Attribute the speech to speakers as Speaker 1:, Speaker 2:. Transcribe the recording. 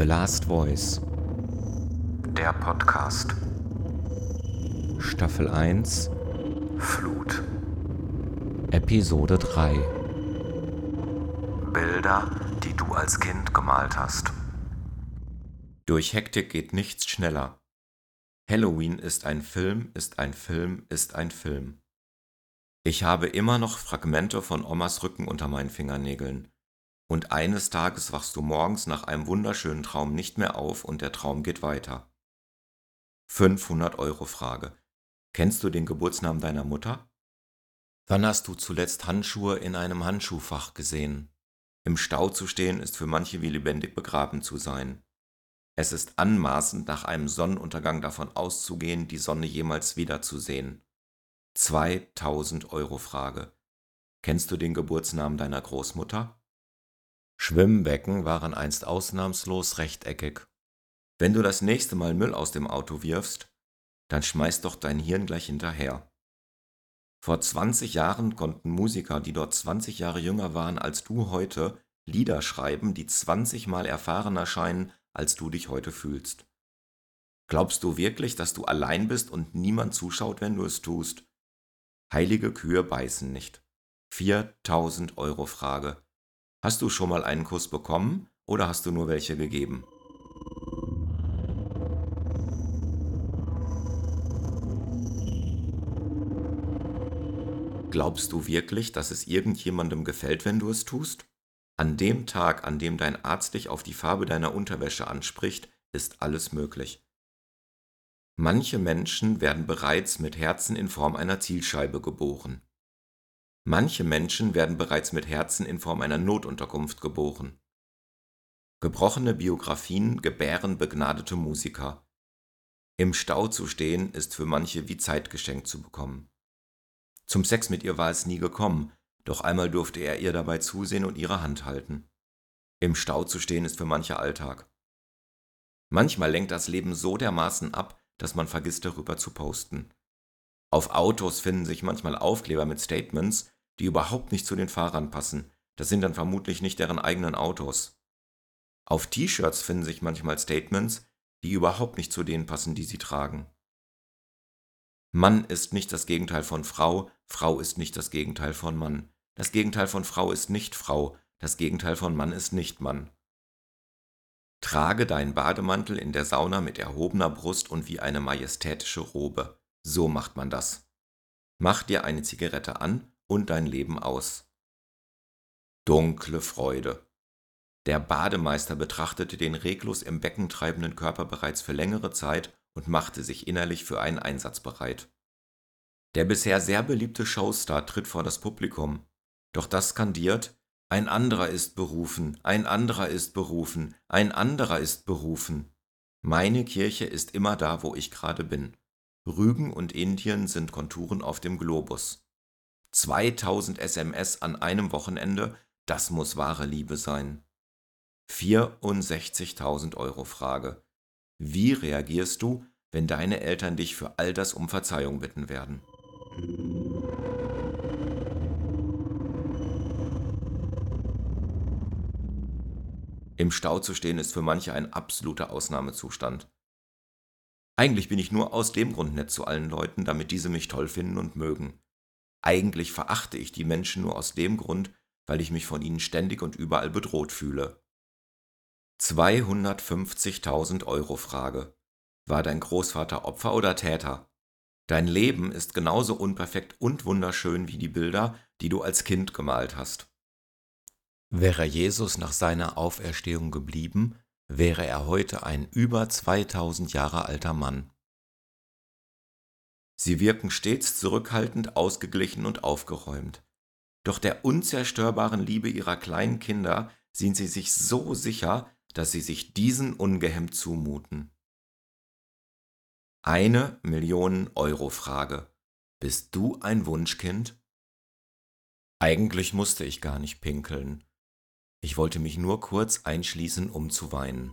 Speaker 1: The Last Voice.
Speaker 2: Der Podcast.
Speaker 1: Staffel 1.
Speaker 2: Flut.
Speaker 1: Episode 3.
Speaker 2: Bilder, die du als Kind gemalt hast.
Speaker 1: Durch Hektik geht nichts schneller. Halloween ist ein Film, ist ein Film, ist ein Film. Ich habe immer noch Fragmente von Omas Rücken unter meinen Fingernägeln. Und eines Tages wachst du morgens nach einem wunderschönen Traum nicht mehr auf und der Traum geht weiter. 500 Euro Frage. Kennst du den Geburtsnamen deiner Mutter? Wann hast du zuletzt Handschuhe in einem Handschuhfach gesehen? Im Stau zu stehen ist für manche wie lebendig begraben zu sein. Es ist anmaßend, nach einem Sonnenuntergang davon auszugehen, die Sonne jemals wiederzusehen. 2000 Euro Frage. Kennst du den Geburtsnamen deiner Großmutter? Schwimmbecken waren einst ausnahmslos rechteckig. Wenn du das nächste Mal Müll aus dem Auto wirfst, dann schmeiß doch dein Hirn gleich hinterher. Vor 20 Jahren konnten Musiker, die dort 20 Jahre jünger waren als du heute, Lieder schreiben, die 20 Mal erfahrener scheinen, als du dich heute fühlst. Glaubst du wirklich, dass du allein bist und niemand zuschaut, wenn du es tust? Heilige Kühe beißen nicht. 4000 Euro Frage. Hast du schon mal einen Kuss bekommen oder hast du nur welche gegeben? Glaubst du wirklich, dass es irgendjemandem gefällt, wenn du es tust? An dem Tag, an dem dein Arzt dich auf die Farbe deiner Unterwäsche anspricht, ist alles möglich. Manche Menschen werden bereits mit Herzen in Form einer Zielscheibe geboren. Manche Menschen werden bereits mit Herzen in Form einer Notunterkunft geboren. Gebrochene Biografien gebären begnadete Musiker. Im Stau zu stehen ist für manche wie Zeit geschenkt zu bekommen. Zum Sex mit ihr war es nie gekommen, doch einmal durfte er ihr dabei zusehen und ihre Hand halten. Im Stau zu stehen ist für manche Alltag. Manchmal lenkt das Leben so dermaßen ab, dass man vergisst darüber zu posten. Auf Autos finden sich manchmal Aufkleber mit Statements, die überhaupt nicht zu den Fahrern passen. Das sind dann vermutlich nicht deren eigenen Autos. Auf T-Shirts finden sich manchmal Statements, die überhaupt nicht zu denen passen, die sie tragen. Mann ist nicht das Gegenteil von Frau, Frau ist nicht das Gegenteil von Mann. Das Gegenteil von Frau ist nicht Frau, das Gegenteil von Mann ist nicht Mann. Trage deinen Bademantel in der Sauna mit erhobener Brust und wie eine majestätische Robe. So macht man das. Mach dir eine Zigarette an und dein Leben aus. Dunkle Freude. Der Bademeister betrachtete den reglos im Becken treibenden Körper bereits für längere Zeit und machte sich innerlich für einen Einsatz bereit. Der bisher sehr beliebte Showstar tritt vor das Publikum, doch das skandiert Ein anderer ist berufen, ein anderer ist berufen, ein anderer ist berufen. Meine Kirche ist immer da, wo ich gerade bin. Rügen und Indien sind Konturen auf dem Globus. 2000 SMS an einem Wochenende, das muss wahre Liebe sein. 64.000 Euro Frage. Wie reagierst du, wenn deine Eltern dich für all das um Verzeihung bitten werden? Im Stau zu stehen ist für manche ein absoluter Ausnahmezustand. Eigentlich bin ich nur aus dem Grund nett zu allen Leuten, damit diese mich toll finden und mögen. Eigentlich verachte ich die Menschen nur aus dem Grund, weil ich mich von ihnen ständig und überall bedroht fühle. 250.000 Euro Frage. War dein Großvater Opfer oder Täter? Dein Leben ist genauso unperfekt und wunderschön wie die Bilder, die du als Kind gemalt hast. Wäre Jesus nach seiner Auferstehung geblieben, wäre er heute ein über 2000 Jahre alter Mann. Sie wirken stets zurückhaltend, ausgeglichen und aufgeräumt. Doch der unzerstörbaren Liebe ihrer kleinen Kinder sind sie sich so sicher, dass sie sich diesen ungehemmt zumuten. Eine Million Euro Frage. Bist du ein Wunschkind? Eigentlich musste ich gar nicht pinkeln. Ich wollte mich nur kurz einschließen, um zu weinen.